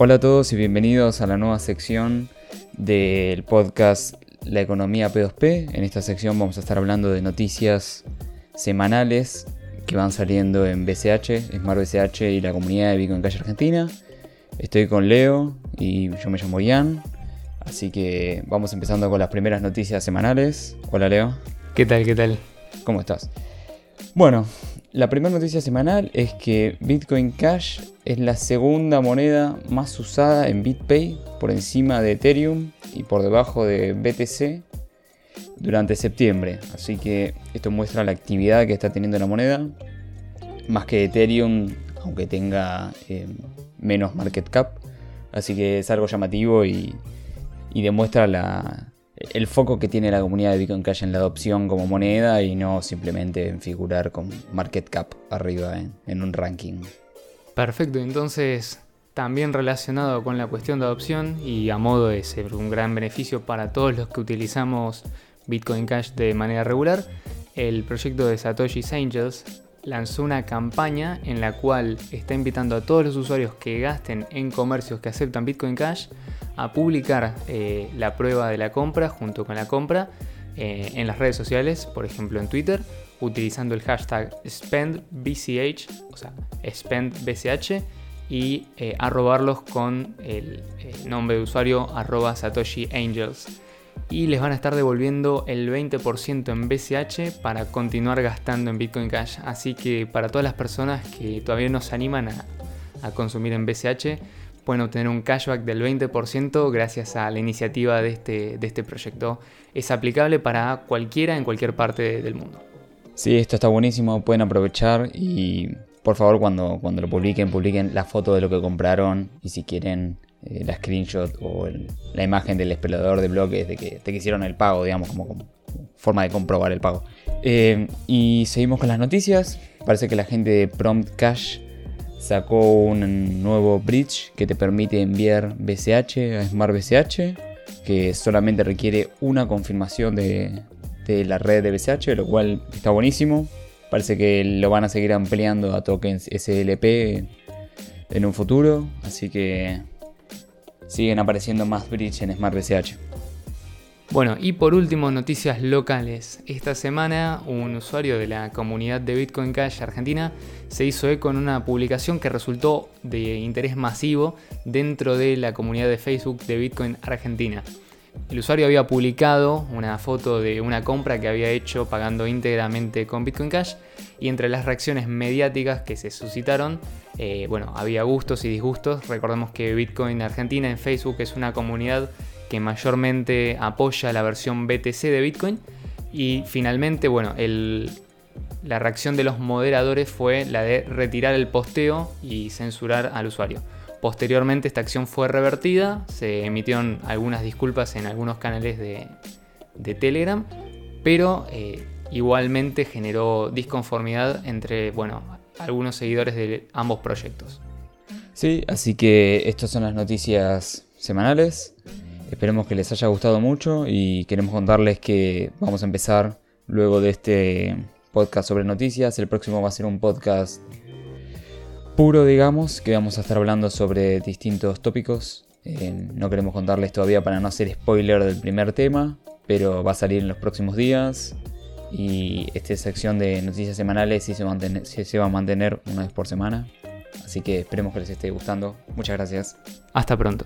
Hola a todos y bienvenidos a la nueva sección del podcast La Economía P2P. En esta sección vamos a estar hablando de noticias semanales que van saliendo en BCH, Smart BCH y la comunidad de Bitcoin Cash Argentina. Estoy con Leo y yo me llamo Ian. Así que vamos empezando con las primeras noticias semanales. Hola Leo. ¿Qué tal? ¿Qué tal? ¿Cómo estás? Bueno, la primera noticia semanal es que Bitcoin Cash es la segunda moneda más usada en BitPay por encima de Ethereum y por debajo de BTC durante septiembre. Así que esto muestra la actividad que está teniendo la moneda. Más que Ethereum, aunque tenga eh, menos market cap. Así que es algo llamativo y, y demuestra la, el foco que tiene la comunidad de Bitcoin Cash en la adopción como moneda y no simplemente en figurar con market cap arriba en, un ranking. Perfecto, entonces también relacionado con la cuestión de adopción y a modo de ser un gran beneficio para todos los que utilizamos Bitcoin Cash de manera regular, el proyecto de Satoshi's Angels lanzó una campaña en la cual está invitando a todos los usuarios que gasten en comercios que aceptan Bitcoin Cash a publicar eh, la prueba de la compra junto con la compra eh, en las redes sociales, por ejemplo en Twitter, utilizando el hashtag SpendBCH, o sea, SpendBCH, y eh, arrobarlos con el, nombre de usuario arroba Satoshi Angels. Y les van a estar devolviendo el 20% en BCH para continuar gastando en Bitcoin Cash. Así que para todas las personas que todavía no se animan a, a consumir en BCH, pueden obtener un cashback del 20% gracias a la iniciativa de este, de este proyecto. Es aplicable para cualquiera en cualquier parte del mundo. Sí, esto está buenísimo, pueden aprovechar y por favor cuando, cuando lo publiquen, publiquen la foto de lo que compraron y si quieren eh, la screenshot o la imagen del explorador de bloques de que, te hicieron el pago, digamos, como, forma de comprobar el pago. Eh, y seguimos con las noticias. Parece que la gente de Prompt Cash sacó un nuevo bridge que te permite enviar BCH a Smart BCH, que solamente requiere una confirmación de, la red de BCH, lo cual está buenísimo. Parece que lo van a seguir ampliando a tokens SLP en un futuro, así que siguen apareciendo más bridge en Smart BCH. Bueno, y por último, noticias locales. Esta semana, un usuario de la comunidad de Bitcoin Cash Argentina se hizo eco en una publicación que resultó de interés masivo dentro de la comunidad de Facebook de Bitcoin Argentina. El usuario había publicado una foto de una compra que había hecho pagando íntegramente con Bitcoin Cash y entre las reacciones mediáticas que se suscitaron, eh, bueno, había gustos y disgustos. Recordemos que Bitcoin Argentina en Facebook es una comunidad que mayormente apoya la versión BTC de Bitcoin. Y finalmente, bueno, la reacción de los moderadores fue la de retirar el posteo y censurar al usuario. Posteriormente esta acción fue revertida, se emitieron algunas disculpas en algunos canales de, Telegram, pero eh, igualmente generó disconformidad entre bueno, algunos seguidores de ambos proyectos. Sí, así que estas son las noticias semanales. Esperemos que les haya gustado mucho y queremos contarles que vamos a empezar luego de este podcast sobre noticias. El próximo va a ser un podcast puro, digamos, que vamos a estar hablando sobre distintos tópicos. Eh, no queremos contarles todavía para no hacer spoiler del primer tema, pero va a salir en los próximos días. Y esta sección de noticias semanales sí se, se va a mantener una vez por semana. Así que esperemos que les esté gustando. Muchas gracias. Hasta pronto.